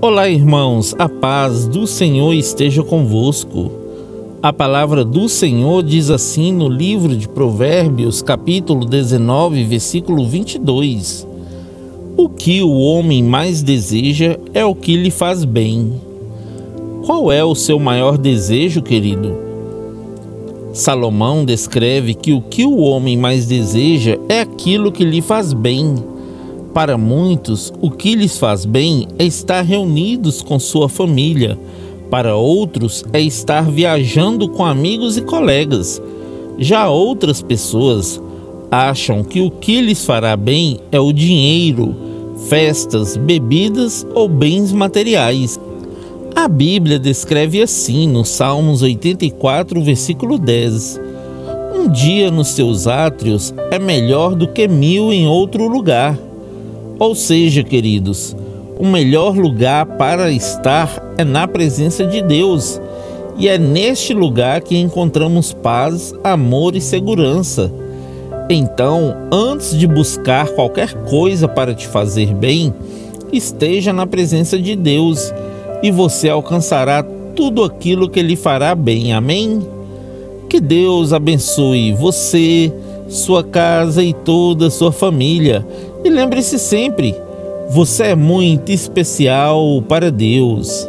Olá, irmãos, a paz do Senhor esteja convosco. A palavra do Senhor diz assim no livro de Provérbios, capítulo 19, versículo 22: O que o homem mais deseja é o que lhe faz bem. Qual é o seu maior desejo, querido? Salomão descreve que o que o homem mais deseja é aquilo que lhe faz bem para muitos, o que lhes faz bem é estar reunidos com sua família. Para outros, é estar viajando com amigos e colegas. Já outras pessoas acham que o que lhes fará bem é o dinheiro, festas, bebidas ou bens materiais. A Bíblia descreve assim no Salmos 84, versículo 10: Um dia nos seus átrios é melhor do que mil em outro lugar. Ou seja, queridos, o melhor lugar para estar é na presença de Deus. E é neste lugar que encontramos paz, amor e segurança. Então, antes de buscar qualquer coisa para te fazer bem, esteja na presença de Deus e você alcançará tudo aquilo que lhe fará bem. Amém? Que Deus abençoe você, sua casa e toda a sua família e lembre-se sempre: você é muito especial para Deus.